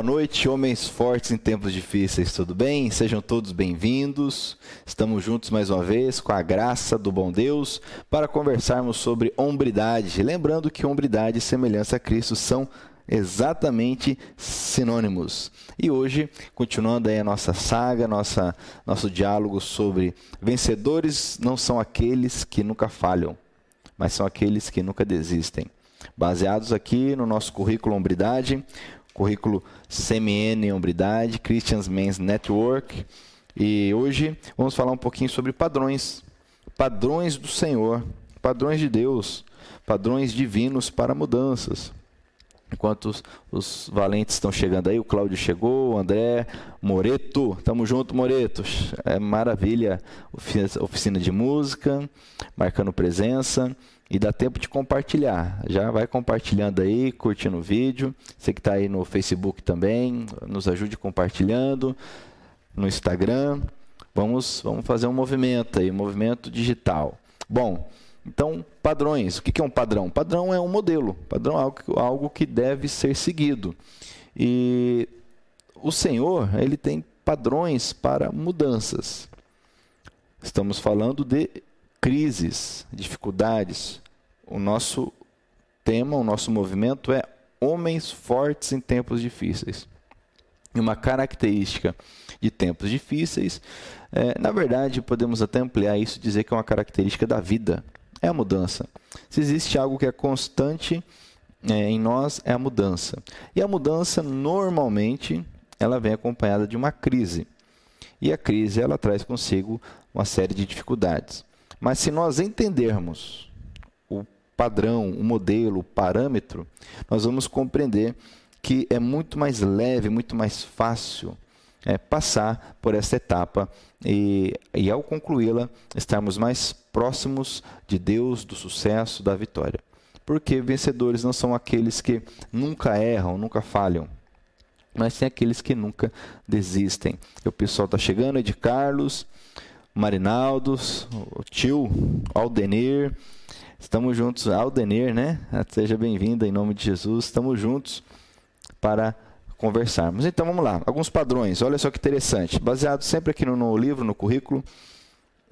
Boa noite, homens fortes em tempos difíceis, tudo bem? Sejam todos bem-vindos. Estamos juntos mais uma vez com a graça do bom Deus para conversarmos sobre hombridade. Lembrando que hombridade e semelhança a Cristo são exatamente sinônimos. E hoje, continuando aí a nossa saga, nossa, nosso diálogo sobre vencedores não são aqueles que nunca falham, mas são aqueles que nunca desistem. Baseados aqui no nosso currículo Hombridade, currículo CMN Hombridade, Christians Men's Network. E hoje vamos falar um pouquinho sobre padrões. Padrões do Senhor, padrões de Deus, padrões divinos para mudanças. Enquanto os, os, valentes estão chegando aí, o Cláudio chegou, o André, Moreto, tamo junto, Moreto. É maravilha, oficina de música, marcando presença. E dá tempo de compartilhar. Já vai compartilhando aí, curtindo o vídeo. Você que está aí no Facebook também, nos ajude compartilhando. No Instagram. Vamos, vamos fazer um movimento aí, um movimento digital. Bom, então, padrões. O que é um padrão? Padrão é um modelo. Padrão é algo, que deve ser seguido. E o Senhor, ele tem padrões para mudanças. Estamos falando de crises, dificuldades. O nosso tema, o nosso movimento é homens fortes em tempos difíceis. E uma característica de tempos difíceis, é, na verdade, podemos até ampliar isso e dizer que é uma característica da vida, é a mudança. Se existe algo que é constante é, em nós, é a mudança. E a mudança, normalmente, ela vem acompanhada de uma crise. E a crise, ela traz consigo uma série de dificuldades. Mas se nós entendermos o padrão, o modelo, o parâmetro, nós vamos compreender que é muito mais leve, muito mais fácil é, passar por essa etapa e, e ao concluí-la, estarmos mais próximos de Deus, do sucesso, da vitória. Porque vencedores não são aqueles que nunca erram, nunca falham, mas sim aqueles que nunca desistem. O pessoal está chegando, é de Carlos, Marinaldos, o tio Aldenir. Estamos juntos, Aldenir, né? Seja bem-vindo em nome de Jesus. Estamos juntos para conversarmos. Então vamos lá, alguns padrões. Olha só que interessante. Baseado sempre aqui no, no livro, no currículo.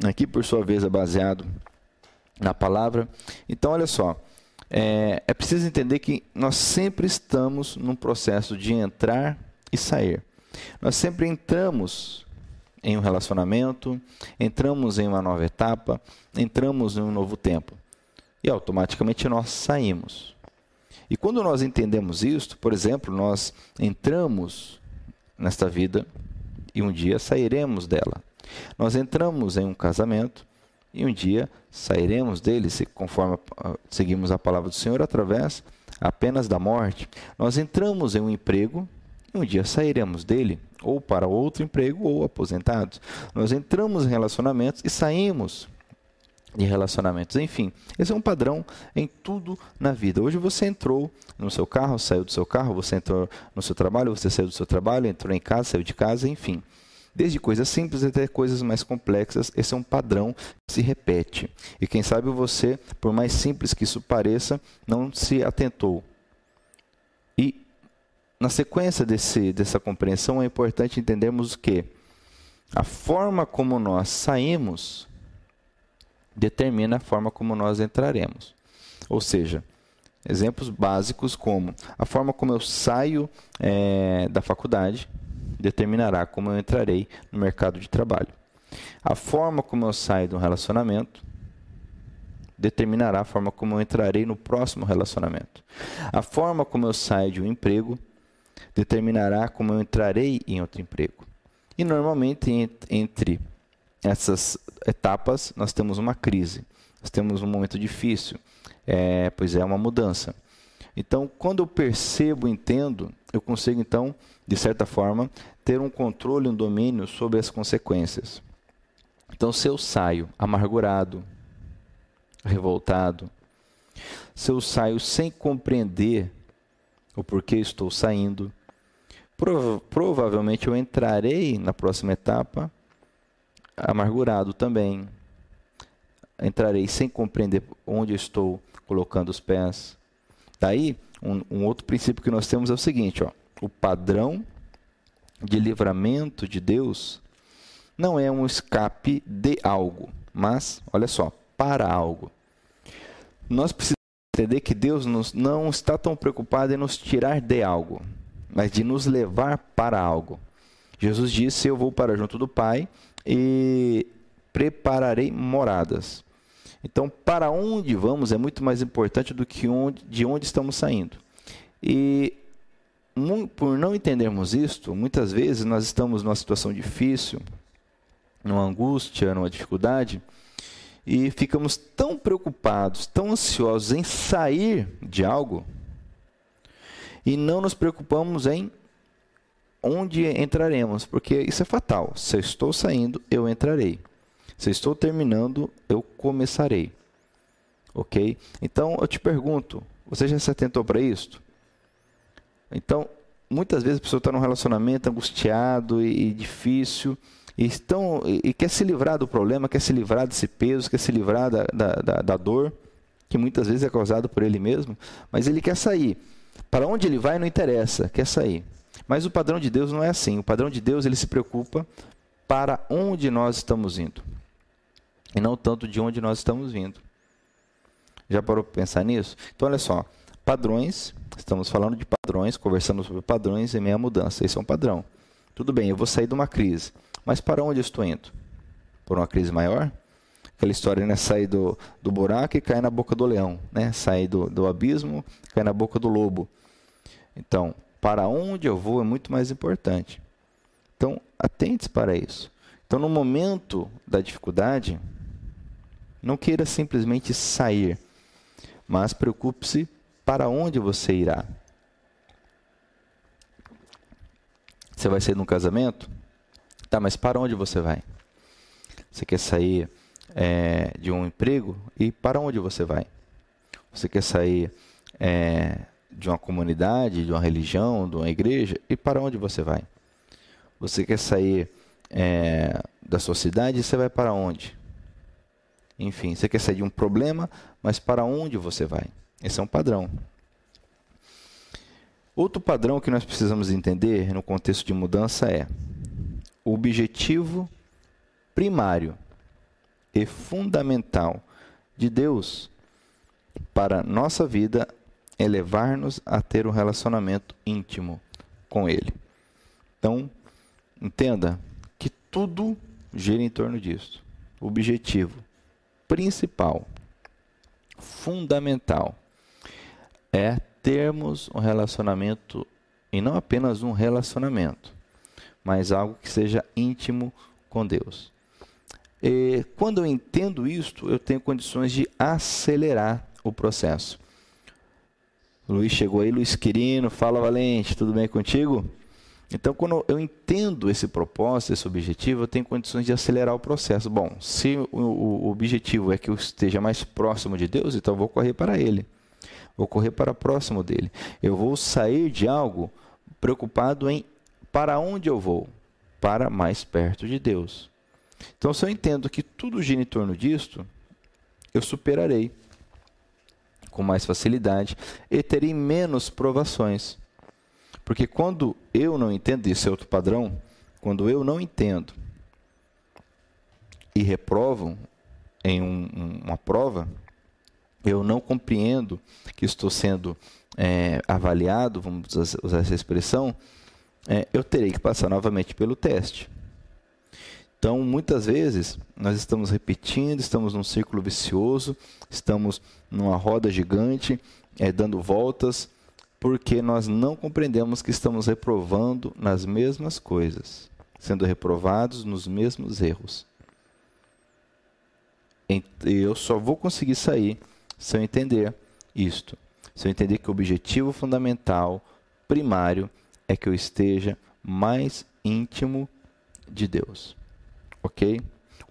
Aqui, por sua vez, é baseado na palavra. Então, olha só. É, é preciso entender que nós sempre estamos num processo de entrar e sair. Nós sempre entramos em um relacionamento, entramos em uma nova etapa, entramos em um novo tempo. E automaticamente nós saímos. E quando nós entendemos isto, por exemplo, nós entramos nesta vida e um dia sairemos dela. Nós entramos em um casamento e um dia sairemos dele, conforme seguimos a palavra do Senhor, através apenas da morte. Nós entramos em um emprego e um dia sairemos dele ou para outro emprego ou aposentados. Nós entramos em relacionamentos e saímos de relacionamentos. Enfim, esse é um padrão em tudo na vida. Hoje você entrou no seu carro, saiu do seu carro, você entrou no seu trabalho, você saiu do seu trabalho, entrou em casa, saiu de casa, enfim. Desde coisas simples até coisas mais complexas, esse é um padrão que se repete. E quem sabe você, por mais simples que isso pareça, não se atentou. E na sequência desse, dessa compreensão, é importante entendermos que a forma como nós saímos determina a forma como nós entraremos. Ou seja, exemplos básicos como a forma como eu saio é, da faculdade determinará como eu entrarei no mercado de trabalho. A forma como eu saio de um relacionamento determinará a forma como eu entrarei no próximo relacionamento. A forma como eu saio de um emprego determinará como eu entrarei em outro emprego. E normalmente entre essas etapas nós temos uma crise, nós temos um momento difícil, é, pois é uma mudança. Então, quando eu percebo, entendo, eu consigo então, de certa forma, ter um controle, um domínio sobre as consequências. Então, se eu saio amargurado, revoltado, se eu saio sem compreender o porquê estou saindo. Prova provavelmente eu entrarei na próxima etapa amargurado também. Entrarei sem compreender onde estou colocando os pés. Daí, um, um outro princípio que nós temos é o seguinte: ó, o padrão de livramento de Deus não é um escape de algo, mas, olha só, para algo. Nós precisamos entender que Deus nos, não está tão preocupado em nos tirar de algo, mas de nos levar para algo. Jesus disse: Eu vou para junto do Pai e prepararei moradas. Então, para onde vamos é muito mais importante do que onde, de onde estamos saindo. E por não entendermos isto, muitas vezes nós estamos numa situação difícil, numa angústia, numa dificuldade, e ficamos tão preocupados, tão ansiosos em sair de algo, e não nos preocupamos em onde entraremos, porque isso é fatal. Se eu estou saindo, eu entrarei. Se eu estou terminando, eu começarei. Ok? Então eu te pergunto: você já se atentou para isso? Então, muitas vezes a pessoa está num relacionamento angustiado e, difícil e, estão, e, e, quer se livrar do problema, quer se livrar desse peso, quer se livrar da, da, da, da dor, que muitas vezes é causado por ele mesmo, mas ele quer sair. Para onde ele vai não interessa, quer sair. Mas o padrão de Deus não é assim. O padrão de Deus ele se preocupa para onde nós estamos indo e não tanto de onde nós estamos vindo. Já parou para pensar nisso? Então, olha só: padrões, estamos falando de padrões, conversando sobre padrões e meia mudança. Esse é um padrão. Tudo bem, eu vou sair de uma crise, mas para onde eu estou indo? Por uma crise maior? Aquela história, né? Sair do, do buraco e cair na boca do leão, né? Sair do, do abismo, cair na boca do lobo. Então, para onde eu vou é muito mais importante. Então, atente para isso. Então, no momento da dificuldade, não queira simplesmente sair, mas preocupe-se para onde você irá. Você vai sair de um casamento? Tá, mas para onde você vai? Você quer sair é, de um emprego? E para onde você vai? Você quer sair é, de uma comunidade, de uma religião, de uma igreja? E para onde você vai? Você quer sair é, da sua cidade? Você vai para onde? Enfim, você quer sair de um problema, mas para onde você vai? Esse é um padrão. Outro padrão que nós precisamos entender no contexto de mudança é o objetivo primário e fundamental de Deus para nossa vida é levar-nos a ter um relacionamento íntimo com Ele. Então, entenda que tudo gira em torno disso. O objetivo principal, fundamental, é termos um relacionamento, e não apenas um relacionamento, mas algo que seja íntimo com Deus. E quando eu entendo isto, eu tenho condições de acelerar o processo. Luiz chegou aí, Luiz Quirino, fala Valente, tudo bem contigo? Então, quando eu entendo esse propósito, esse objetivo, eu tenho condições de acelerar o processo. Bom, se o, objetivo é que eu esteja mais próximo de Deus, então eu vou correr para Ele. Vou correr para próximo dele. Eu vou sair de algo preocupado em para onde eu vou? Para mais perto de Deus. Então, se eu entendo que tudo gira em torno disto, eu superarei com mais facilidade e terei menos provações. Porque quando eu não entendo, isso é outro padrão, quando eu não entendo e reprovam em um, uma prova, eu não compreendo que estou sendo é, avaliado, vamos usar essa expressão, é, eu terei que passar novamente pelo teste. Então, muitas vezes, nós estamos repetindo, estamos num círculo vicioso, estamos numa roda gigante, é, dando voltas, porque nós não compreendemos que estamos reprovando nas mesmas coisas, sendo reprovados nos mesmos erros. E eu só vou conseguir sair se eu entender isto. Se eu entender que o objetivo fundamental, primário, é que eu esteja mais íntimo de Deus. Ok?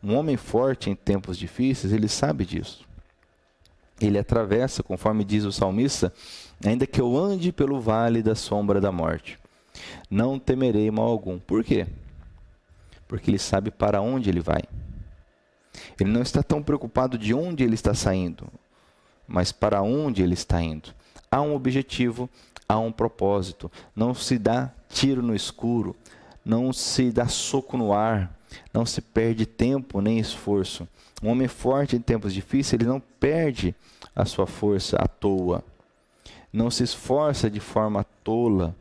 Um homem forte em tempos difíceis, ele sabe disso. ele atravessa, conforme diz o salmista, ainda que eu ande pelo vale da sombra da morte, não temerei mal algum. Por quê? Porque ele sabe para onde ele vai. Ele não está tão preocupado de onde ele está saindo, mas para onde ele está indo. Há um objetivo, há um propósito. Não se dá tiro no escuro, não se dá soco no ar, não se perde tempo nem esforço. Um homem forte em tempos difíceis, ele não perde a sua força à toa. Não se esforça de forma tola,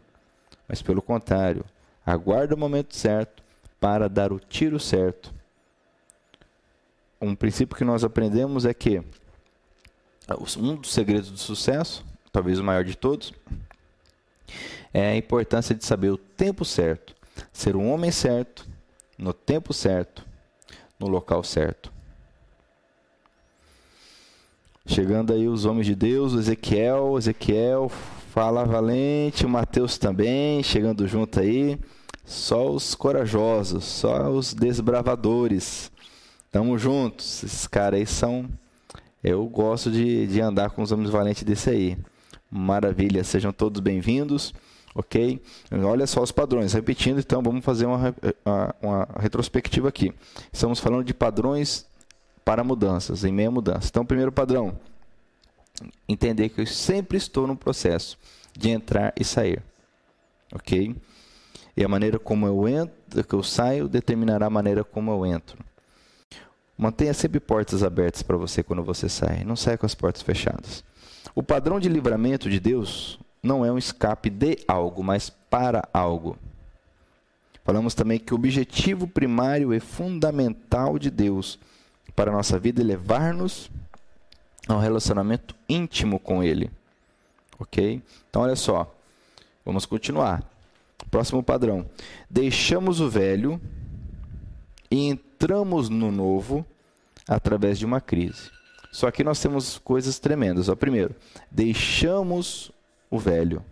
mas pelo contrário, aguarda o momento certo para dar o tiro certo. Um princípio que nós aprendemos é que um dos segredos do sucesso, talvez o maior de todos, é a importância de saber o tempo certo, ser um homem certo, no tempo certo, no local certo. Chegando aí os homens de Deus, o Ezequiel, Ezequiel, fala valente, o Mateus também, chegando junto aí. Só os corajosos, só os desbravadores. Tamo juntos. Esses caras aí são. Eu gosto de, de andar com os homens valentes desse aí. Maravilha, sejam todos bem-vindos ok? Olha só os padrões. Repetindo, então, vamos fazer uma, uma, uma retrospectiva aqui. Estamos falando de padrões para mudanças, em meia mudança. Então, primeiro padrão, entender que eu sempre estou no processo de entrar e sair, ok? E a maneira como eu entro, que eu saio, determinará a maneira como eu entro. Mantenha sempre portas abertas para você quando você sai. Não saia com as portas fechadas. O padrão de livramento de Deus não é um escape de algo, mas para algo. Falamos também que o objetivo primário e fundamental de Deus para a nossa vida é levar-nos a um relacionamento íntimo com Ele. Ok? Então, olha só. Vamos continuar. Próximo padrão. Deixamos o velho e entramos no novo através de uma crise. Só que nós temos coisas tremendas. Ó, primeiro, deixamos o velho.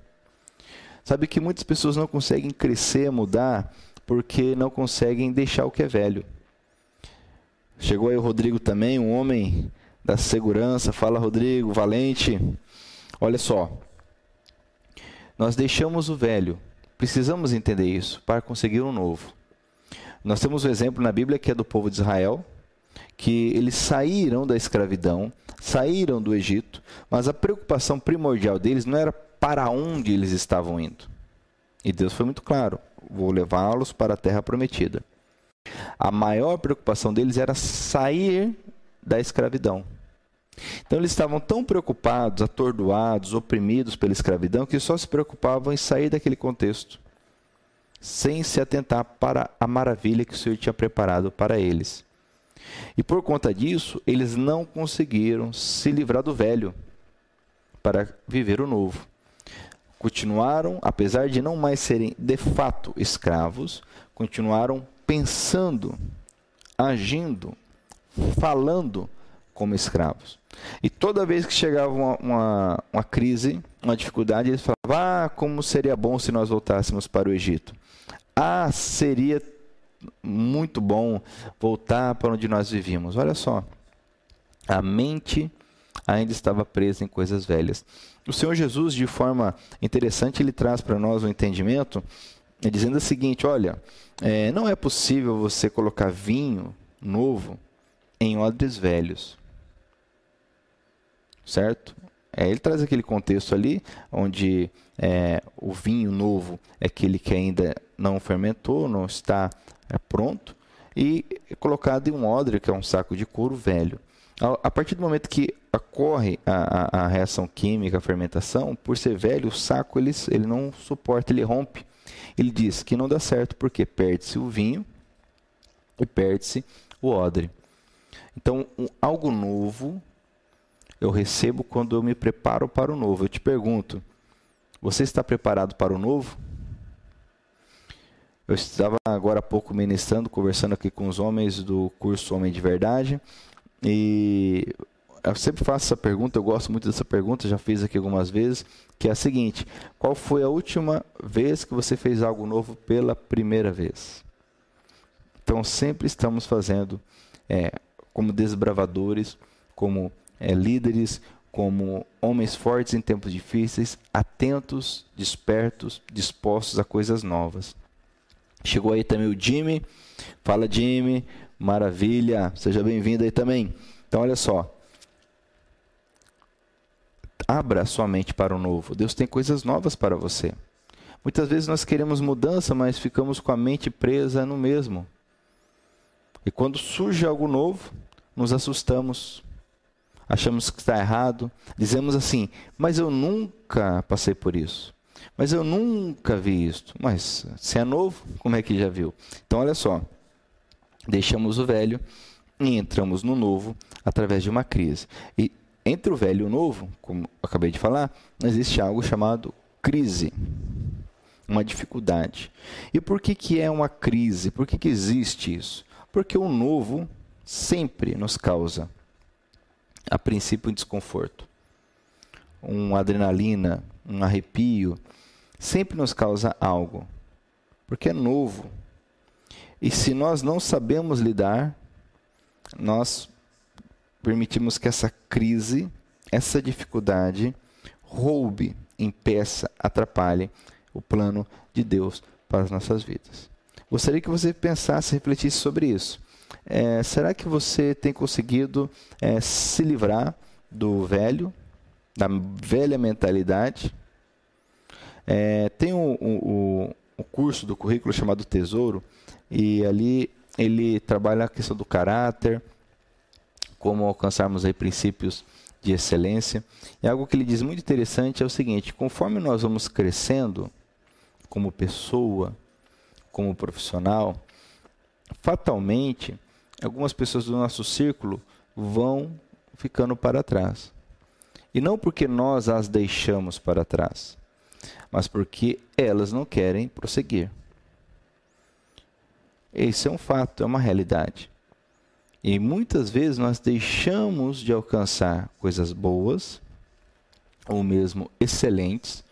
Sabe que muitas pessoas não conseguem crescer, mudar, porque não conseguem deixar o que é velho. Chegou aí o Rodrigo também, um homem da segurança. Fala, Rodrigo, valente. Olha só. Nós deixamos o velho. Precisamos entender isso para conseguir um novo. Nós temos um exemplo na Bíblia que é do povo de Israel, que eles saíram da escravidão, saíram do Egito, mas a preocupação primordial deles não era para onde eles estavam indo. E Deus foi muito claro: vou levá-los para a terra prometida. A maior preocupação deles era sair da escravidão. Então eles estavam tão preocupados, atordoados, oprimidos pela escravidão, que só se preocupavam em sair daquele contexto, sem se atentar para a maravilha que o Senhor tinha preparado para eles. E por conta disso, eles não conseguiram se livrar do velho para viver o novo. Continuaram, apesar de não mais serem de fato escravos, continuaram pensando, agindo, falando como escravos. E toda vez que chegava uma, uma, uma, crise, uma dificuldade, eles falavam: Ah, como seria bom se nós voltássemos para o Egito. Ah, seria muito bom voltar para onde nós vivíamos. Olha só, a mente ainda estava presa em coisas velhas. O Senhor Jesus, de forma interessante, ele traz para nós um entendimento, dizendo o seguinte: olha, é, não é possível você colocar vinho novo em odres velhos, certo? É, ele traz aquele contexto ali, onde é, o vinho novo é aquele que ainda não fermentou, não está é pronto e colocado em um odre, que é um saco de couro velho. A, partir do momento que ocorre a, a, a, reação química, a fermentação, por ser velho, o saco ele, ele não suporta, ele rompe. Ele diz que não dá certo porque perde-se o vinho e perde-se o odre. Então, um, algo novo eu recebo quando eu me preparo para o novo. Eu te pergunto, você está preparado para o novo? Eu estava agora há pouco ministrando, conversando aqui com os homens do curso Homem de Verdade, e eu sempre faço essa pergunta, eu gosto muito dessa pergunta, já fiz aqui algumas vezes, que é a seguinte: qual foi a última vez que você fez algo novo pela primeira vez? Então sempre estamos fazendo, é, como desbravadores, como é, líderes, como homens fortes em tempos difíceis, atentos, despertos, dispostos a coisas novas. Chegou aí também o Jimmy. Fala, Jimmy. Maravilha. Seja bem-vindo aí também. Então, olha só. Abra sua mente para o novo. Deus tem coisas novas para você. Muitas vezes nós queremos mudança, mas ficamos com a mente presa no mesmo. E quando surge algo novo, nos assustamos, achamos que está errado, dizemos assim: Mas eu nunca passei por isso. Mas eu nunca vi isto. Mas se é novo, como é que já viu? Então, olha só. Deixamos o velho e entramos no novo através de uma crise. E entre o velho e o novo, como acabei de falar, existe algo chamado crise. Uma dificuldade. E por que, que é uma crise? Por que, que existe isso? Porque o novo sempre nos causa a princípio um desconforto. Um adrenalina, um arrepio, sempre nos causa algo, porque é novo. E se nós não sabemos lidar, nós permitimos que essa crise, essa dificuldade, roube, impeça, atrapalhe o plano de Deus para as nossas vidas. Gostaria que você pensasse, refletisse sobre isso. É, será que você tem conseguido é, se livrar do velho, da velha mentalidade? É, tem o, o, o curso do currículo chamado Tesouro, e ali ele trabalha a questão do caráter, como alcançarmos aí princípios de excelência. E algo que ele diz muito interessante é o seguinte: conforme nós vamos crescendo como pessoa, como profissional, fatalmente algumas pessoas do nosso círculo vão ficando para trás. E não porque nós as deixamos para trás, mas porque elas não querem prosseguir. Esse é um fato, é uma realidade. E muitas vezes nós deixamos de alcançar coisas boas, ou mesmo excelentes,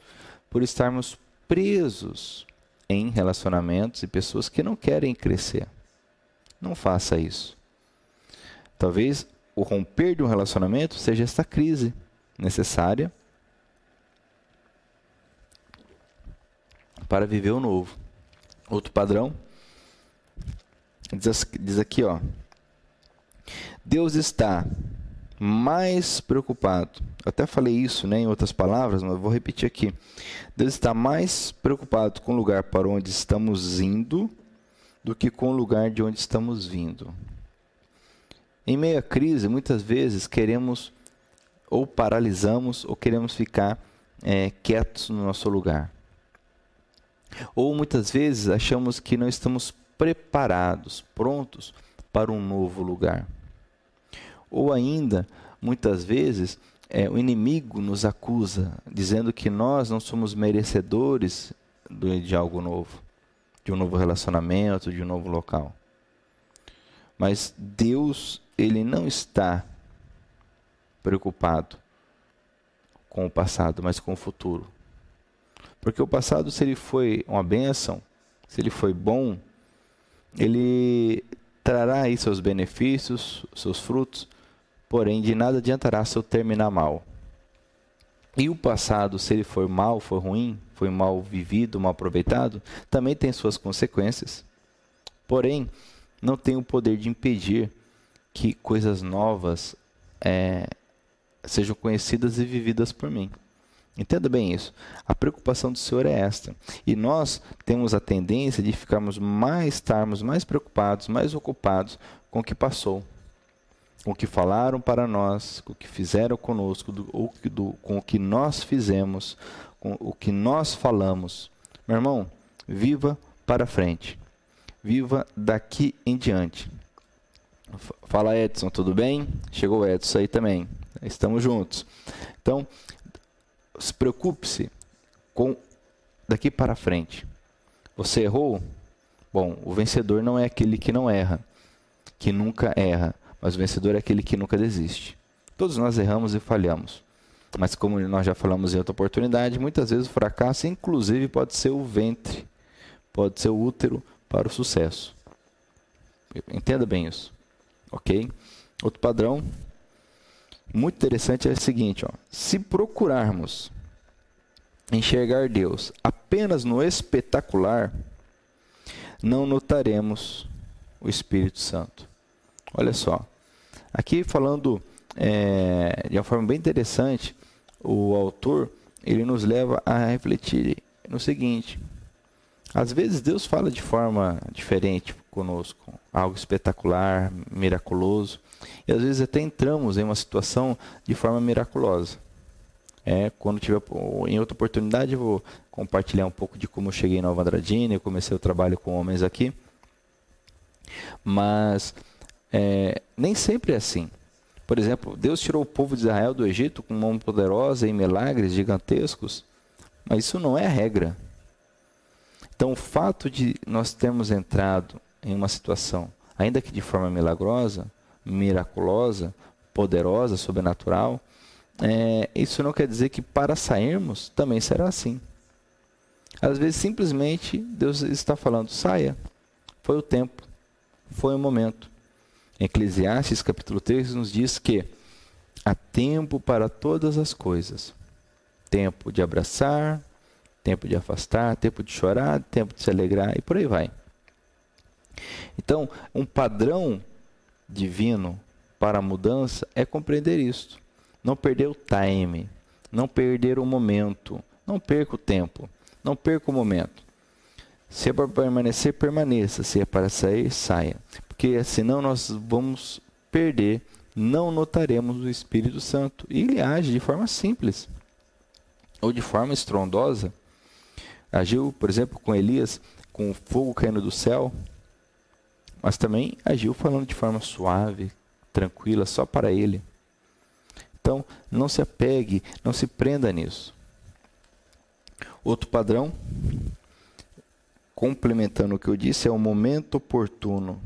por estarmos presos em relacionamentos e pessoas que não querem crescer. Não faça isso. Talvez o romper de um relacionamento seja esta crise necessária para viver o novo. Outro padrão diz, diz aqui, ó. Deus está mais preocupado. Eu até falei isso, né, em outras palavras, mas vou repetir aqui. Deus está mais preocupado com o lugar para onde estamos indo do que com o lugar de onde estamos vindo. Em meio à crise, muitas vezes queremos ou paralisamos ou queremos ficar é, quietos no nosso lugar. Ou muitas vezes achamos que não estamos preparados, prontos para um novo lugar. Ou ainda, muitas vezes, é, o inimigo nos acusa, dizendo que nós não somos merecedores de algo novo de um novo relacionamento, de um novo local. Mas Deus, ele não está preocupado com o passado, mas com o futuro. Porque o passado, se ele foi uma bênção, se ele foi bom, ele trará aí seus benefícios, seus frutos, porém de nada adiantará se eu terminar mal. E o passado, se ele for mal, for ruim, foi mal vivido, mal aproveitado, também tem suas consequências. Porém, não tem o poder de impedir que coisas novas é, sejam conhecidas e vividas por mim. Entenda bem isso. A preocupação do Senhor é esta. E nós temos a tendência de ficarmos mais, estarmos mais preocupados, mais ocupados com o que passou com o que falaram para nós, com o que fizeram conosco, do, ou do, com o que nós fizemos, com o que nós falamos. Meu irmão, viva para frente. Viva daqui em diante. Fala Edson, tudo bem? Chegou o Edson aí também. Estamos juntos. Então, se preocupe-se com daqui para frente. Você errou? Bom, o vencedor não é aquele que não erra, que nunca erra mas o vencedor é aquele que nunca desiste. Todos nós erramos e falhamos. Mas como nós já falamos em outra oportunidade, muitas vezes o fracasso, inclusive, pode ser o ventre, pode ser o útero para o sucesso. Entenda bem isso. Ok? Outro padrão muito interessante é o seguinte: ó, se procurarmos enxergar Deus apenas no espetacular, não notaremos o Espírito Santo. Olha só, aqui falando é, de uma forma bem interessante, o autor ele nos leva a refletir no seguinte: às vezes Deus fala de forma diferente conosco, algo espetacular, miraculoso, e às vezes até entramos em uma situação de forma miraculosa. É, quando tiver em outra oportunidade, eu vou compartilhar um pouco de como eu cheguei em Nova Andradina, eu comecei o trabalho com homens aqui. Mas é, nem sempre é assim. Por exemplo, Deus tirou o povo de Israel do Egito com mão poderosa e milagres gigantescos, mas isso não é a regra. Então, o fato de nós termos entrado em uma situação, ainda que de forma milagrosa, miraculosa, poderosa, sobrenatural, é, isso não quer dizer que para sairmos também será assim. Às vezes, simplesmente, Deus está falando: saia, foi o tempo, foi o momento. Eclesiastes capítulo 3 nos diz que há tempo para todas as coisas. Tempo de abraçar, tempo de afastar, tempo de chorar, tempo de se alegrar e por aí vai. Então, um padrão divino para a mudança é compreender isto. Não perder o time, não perder o momento, não perca o tempo, não perca o momento. Se é para permanecer, permaneça. Se é para sair, saia porque senão nós vamos perder, não notaremos o Espírito Santo. E ele age de forma simples ou de forma estrondosa. Agiu, por exemplo, com Elias, com o fogo caindo do céu, mas também agiu falando de forma suave, tranquila, só para ele. Então, não se apegue, não se prenda nisso. Outro padrão, complementando o que eu disse, é o momento oportuno.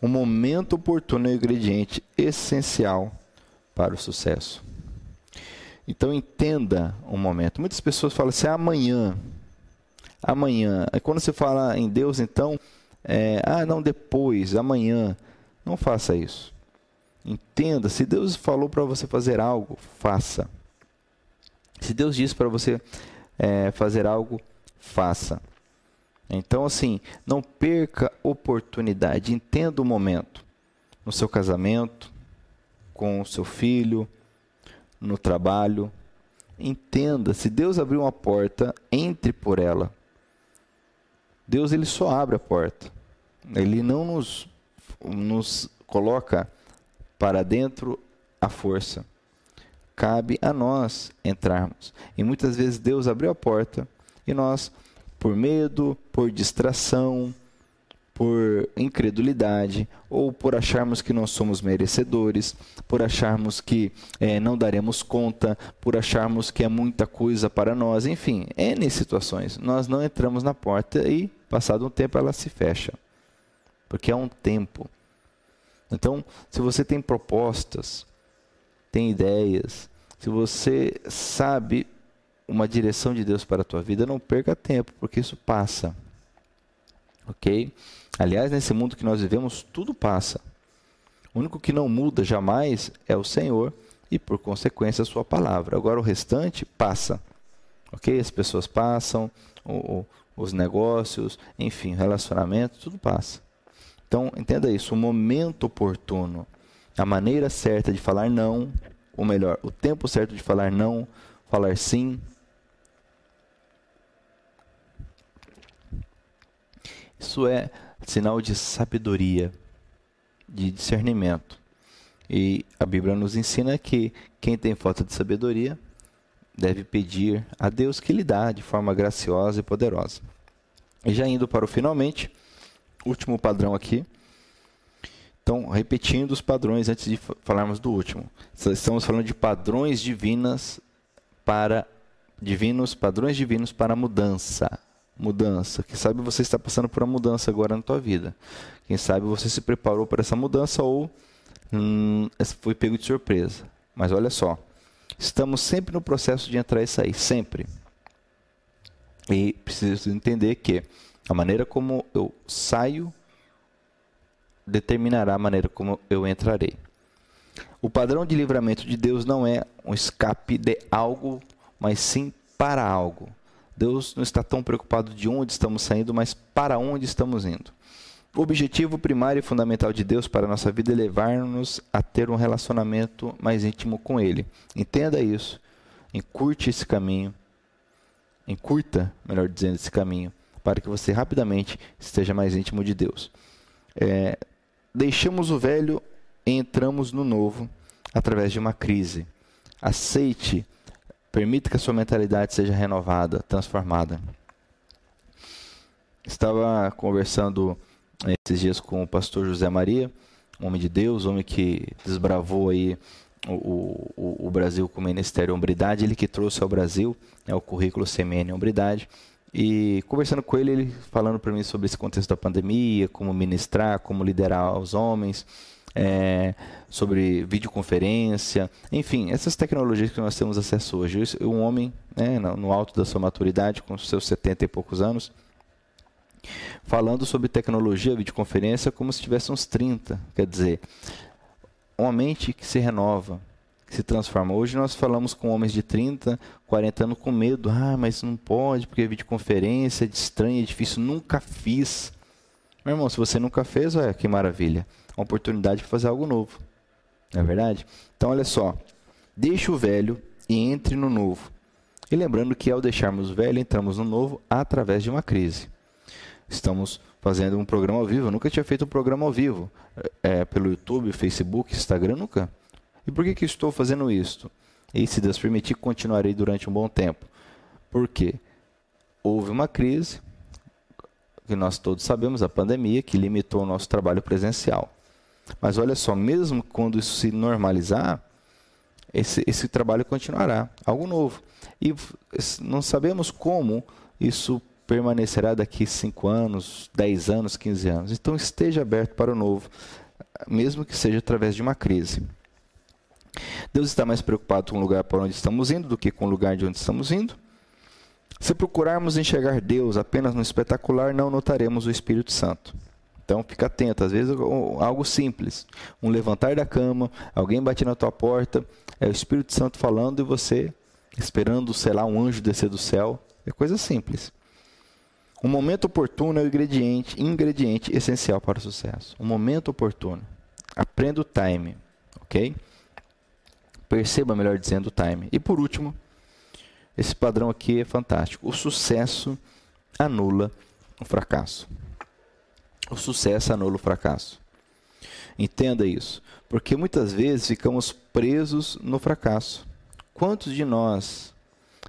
O momento oportuno é o ingrediente essencial para o sucesso. Então entenda o momento. Muitas pessoas falam assim, amanhã. Amanhã. Aí quando você fala em Deus, então, é, ah, não, depois, amanhã. Não faça isso. Entenda, se Deus falou para você fazer algo, faça. Se Deus disse para você é, fazer algo, faça. Então, assim, não perca oportunidade, entenda o momento. No seu casamento, com o seu filho, no trabalho. Entenda, se Deus abriu uma porta, entre por ela. Deus ele só abre a porta. Ele não nos, nos coloca para dentro a força. Cabe a nós entrarmos. E muitas vezes Deus abriu a porta e nós por medo, por distração, por incredulidade, ou por acharmos que não somos merecedores, por acharmos que é, não daremos conta, por acharmos que é muita coisa para nós, enfim, N situações. Nós não entramos na porta e, passado um tempo, ela se fecha, porque é um tempo. Então, se você tem propostas, tem ideias, se você sabe uma direção de Deus para a tua vida, não perca tempo, porque isso passa. Ok? Aliás, nesse mundo que nós vivemos, tudo passa. O único que não muda jamais é o Senhor e, por consequência, a sua palavra. Agora, o restante passa. Ok? As pessoas passam, o, os negócios, enfim, relacionamento, tudo passa. Então, entenda isso: o momento oportuno, a maneira certa de falar não, ou melhor, o tempo certo de falar não, falar sim, Isso é sinal de sabedoria, de discernimento. E a Bíblia nos ensina que quem tem falta de sabedoria deve pedir a Deus que lhe dá de forma graciosa e poderosa. E já indo para o finalmente, último padrão aqui. Então, repetindo os padrões antes de falarmos do último. Estamos falando de padrões divinas para divinos, padrões divinos para mudança mudança. Quem sabe você está passando por uma mudança agora na tua vida. Quem sabe você se preparou para essa mudança ou hum, foi pego de surpresa. Mas olha só, estamos sempre no processo de entrar e sair, sempre. E preciso entender que a maneira como eu saio determinará a maneira como eu entrarei. O padrão de livramento de Deus não é um escape de algo, mas sim para algo. Deus não está tão preocupado de onde estamos saindo, mas para onde estamos indo. O objetivo primário e fundamental de Deus para a nossa vida é levar-nos a ter um relacionamento mais íntimo com Ele. Entenda isso. Encurte esse caminho. Encurta, melhor dizendo, esse caminho, para que você rapidamente esteja mais íntimo de Deus. É, deixamos o velho e entramos no novo através de uma crise. Aceite, permita que a sua mentalidade seja renovada, transformada. Estava conversando esses dias com o pastor José Maria, homem de Deus, homem que desbravou aí o, o, o Brasil com o Ministério Hombridade, ele que trouxe ao Brasil né, o currículo CMN Hombridade. E conversando com ele, ele falando para mim sobre esse contexto da pandemia, como ministrar, como liderar os homens, é, sobre videoconferência, enfim, essas tecnologias que nós temos acesso hoje. Um homem né, no alto da sua maturidade, com seus 70 e poucos anos, falando sobre tecnologia, videoconferência, como se tivesse uns 30. Quer dizer, uma mente que se renova, que se transforma. Hoje nós falamos com homens de 30, 40 anos com medo. Ah, mas não pode, porque videoconferência é estranha, é difícil. Nunca fiz. Meu irmão, se você nunca fez, olha que maravilha. Uma oportunidade para fazer algo novo. Não é verdade? Então, olha só. Deixe o velho e entre no novo. E lembrando que ao deixarmos o velho, entramos no novo através de uma crise. Estamos fazendo um programa ao vivo. Eu nunca tinha feito um programa ao vivo. É, pelo YouTube, Facebook, Instagram, nunca. E por que, que estou fazendo isso? E se Deus permitir, continuarei durante um bom tempo. Por quê? Houve uma crise, que nós todos sabemos, a pandemia, que limitou o nosso trabalho presencial. Mas olha só, mesmo quando isso se normalizar, esse, esse trabalho continuará, algo novo. E não sabemos como isso permanecerá daqui 5 anos, 10 anos, 15 anos. Então esteja aberto para o novo, mesmo que seja através de uma crise. Deus está mais preocupado com o lugar para onde estamos indo do que com o lugar de onde estamos indo. Se procurarmos enxergar Deus apenas no espetacular, não notaremos o Espírito Santo. Então fica atento, às vezes algo simples, um levantar da cama, alguém bate na tua porta, é o Espírito Santo falando e você esperando, sei lá, um anjo descer do céu, é coisa simples. O momento oportuno é o ingrediente, ingrediente essencial para o sucesso. O momento oportuno. Aprenda o time, ok? Perceba, melhor dizendo, o time. E por último, esse padrão aqui é fantástico. O sucesso anula o fracasso. O sucesso anula o fracasso. Entenda isso, porque muitas vezes ficamos presos no fracasso. Quantos de nós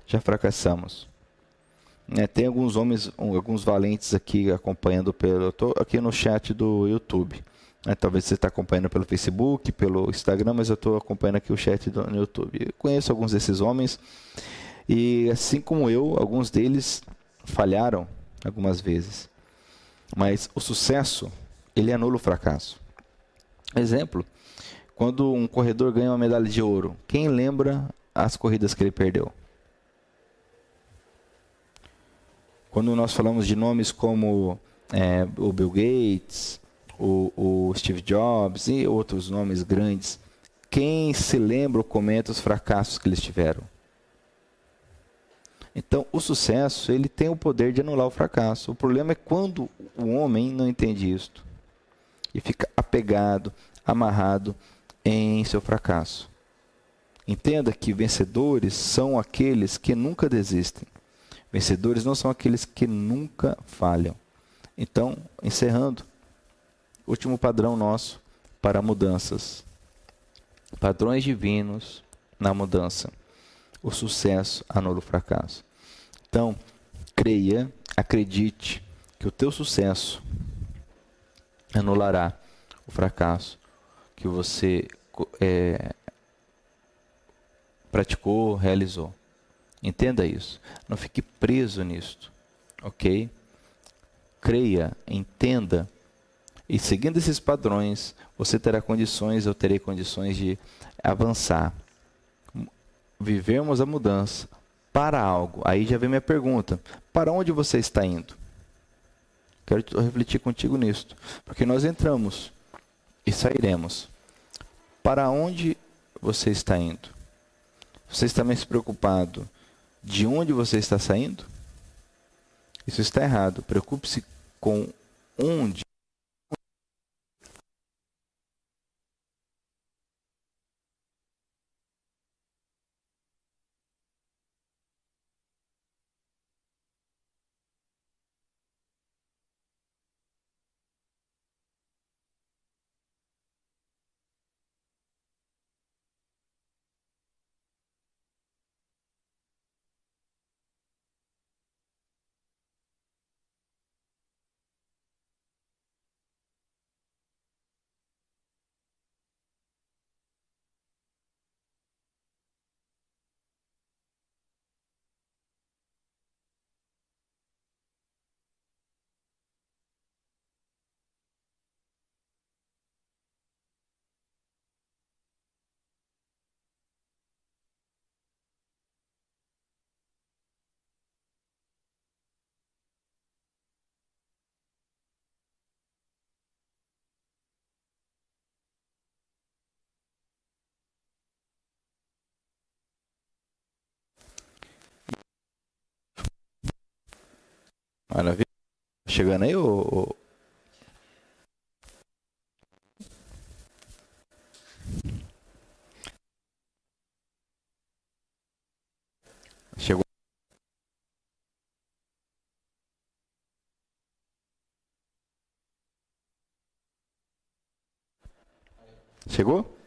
já fracassamos? É, tem alguns homens, alguns valentes aqui acompanhando pelo. Eu estou aqui no chat do YouTube. É, talvez você está acompanhando pelo Facebook, pelo Instagram, mas eu estou acompanhando aqui o chat do, no YouTube. Eu conheço alguns desses homens e, assim como eu, alguns deles falharam algumas vezes. Mas o sucesso, ele anula o fracasso. Exemplo, quando um corredor ganha uma medalha de ouro, quem lembra as corridas que ele perdeu? Quando nós falamos de nomes como é, o Bill Gates, o, o, Steve Jobs e outros nomes grandes, quem se lembra ou comenta os fracassos que eles tiveram? Então, o sucesso ele tem o poder de anular o fracasso. O problema é quando o homem não entende isto e fica apegado, amarrado em seu fracasso. Entenda que vencedores são aqueles que nunca desistem. Vencedores não são aqueles que nunca falham. Então, encerrando, último padrão nosso para mudanças. Padrões divinos na mudança. O sucesso anula o fracasso. Então, creia, acredite que o teu sucesso anulará o fracasso que você é, praticou, realizou. Entenda isso. Não fique preso nisto. Ok? Creia, entenda. E seguindo esses padrões, você terá condições, eu terei condições de avançar. Vivemos a mudança para algo. Aí já vem minha pergunta: para onde você está indo? Quero refletir contigo nisto. Porque nós entramos e sairemos. Para onde você está indo? Você está mais preocupado de onde você está saindo? Isso está errado. Preocupe-se com onde Maravilha. Chegando aí, ô, Chegou. Chegou?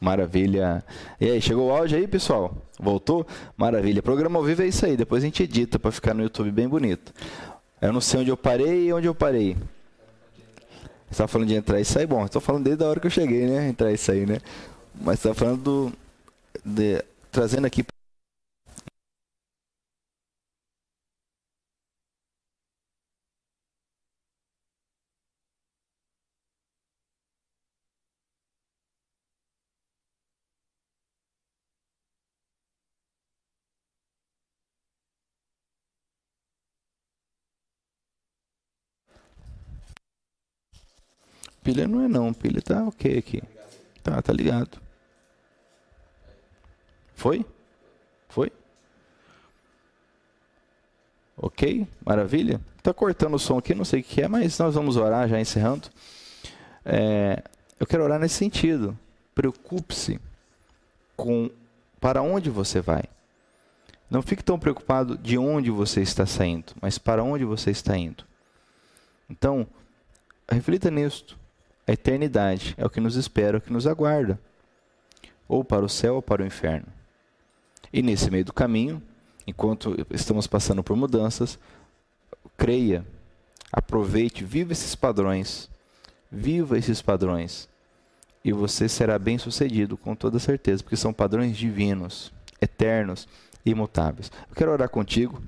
Maravilha. E aí, chegou o áudio aí, pessoal? Voltou? Maravilha. Programa ao vivo é isso aí. Depois a gente edita para ficar no YouTube bem bonito. Eu não sei onde eu parei e onde eu parei. Você estava falando de entrar e sair. Bom, estou falando desde a hora que eu cheguei, né? Entrar e sair, né? Mas estava falando do, de, trazendo aqui Pilha não é não, pilha tá ok aqui. Tá, tá ligado. Foi? Foi? Ok? Maravilha? Tá cortando o som aqui, não sei o que é, mas nós vamos orar já encerrando. É, eu quero orar nesse sentido. Preocupe-se com para onde você vai. Não fique tão preocupado de onde você está saindo, mas para onde você está indo. Então, reflita nisto. A eternidade é o que nos espera, é o que nos aguarda, ou para o céu ou para o inferno. E nesse meio do caminho, enquanto estamos passando por mudanças, creia, aproveite, viva esses padrões, viva esses padrões, e você será bem sucedido com toda certeza, porque são padrões divinos, eternos e imutáveis. Eu quero orar contigo.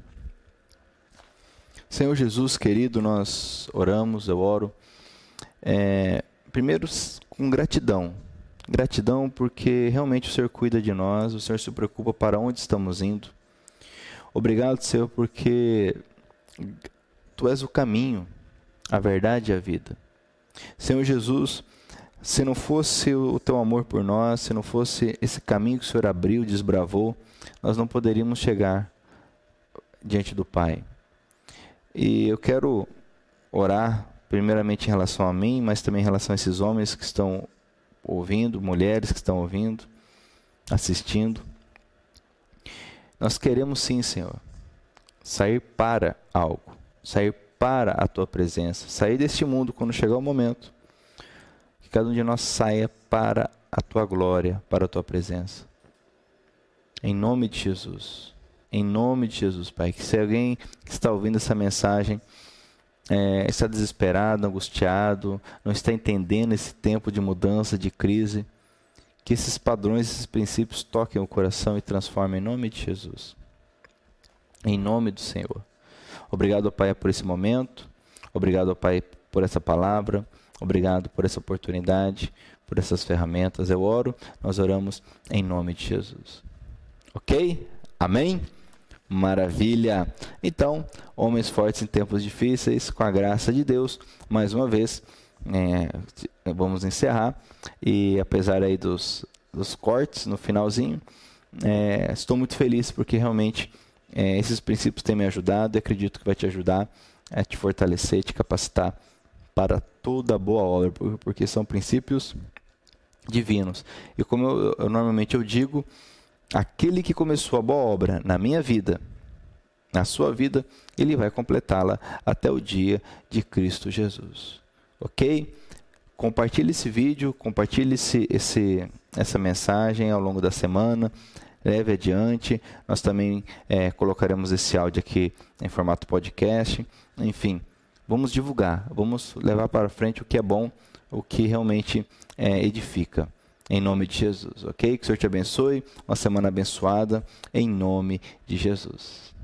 Senhor Jesus querido, nós oramos, eu oro é, primeiro, com gratidão. Gratidão porque realmente o Senhor cuida de nós, o Senhor se preocupa para onde estamos indo. Obrigado, Senhor, porque Tu és o caminho, a verdade e a vida. Senhor Jesus, se não fosse o Teu amor por nós, se não fosse esse caminho que o Senhor abriu, desbravou, nós não poderíamos chegar diante do Pai. E eu quero orar primeiramente em relação a mim, mas também em relação a esses homens que estão ouvindo, mulheres que estão ouvindo, assistindo. Nós queremos sim, Senhor, sair para algo, sair para a tua presença, sair deste mundo quando chegar o momento, que cada um de nós saia para a tua glória, para a tua presença. Em nome de Jesus. Em nome de Jesus, Pai. Que se alguém está ouvindo essa mensagem é, está desesperado, angustiado, não está entendendo esse tempo de mudança, de crise, que esses padrões, esses princípios toquem o coração e transformem em nome de Jesus. Em nome do Senhor. Obrigado, Pai, por esse momento. Obrigado, Pai, por essa palavra. Obrigado por essa oportunidade, por essas ferramentas. Eu oro, nós oramos em nome de Jesus. Ok? Amém? Maravilha! Então, homens fortes em tempos difíceis, com a graça de Deus, mais uma vez, é, vamos encerrar. E apesar aí dos, dos cortes no finalzinho. É, estou muito feliz porque realmente é, esses princípios têm me ajudado e acredito que vai te ajudar a te fortalecer, te capacitar para toda boa obra, porque são princípios divinos. E como eu, eu, normalmente eu digo, aquele que começou a boa obra na minha vida, na sua vida, ele vai completá-la até o dia de Cristo Jesus. Ok? Compartilhe esse vídeo, compartilhe esse, esse, essa mensagem ao longo da semana, leve adiante. Nós também é, colocaremos esse áudio aqui em formato podcast. Enfim, vamos divulgar, vamos levar para frente o que é bom, o que realmente é, edifica. Em nome de Jesus, ok? Que o Senhor te abençoe. Uma semana abençoada. Em nome de Jesus.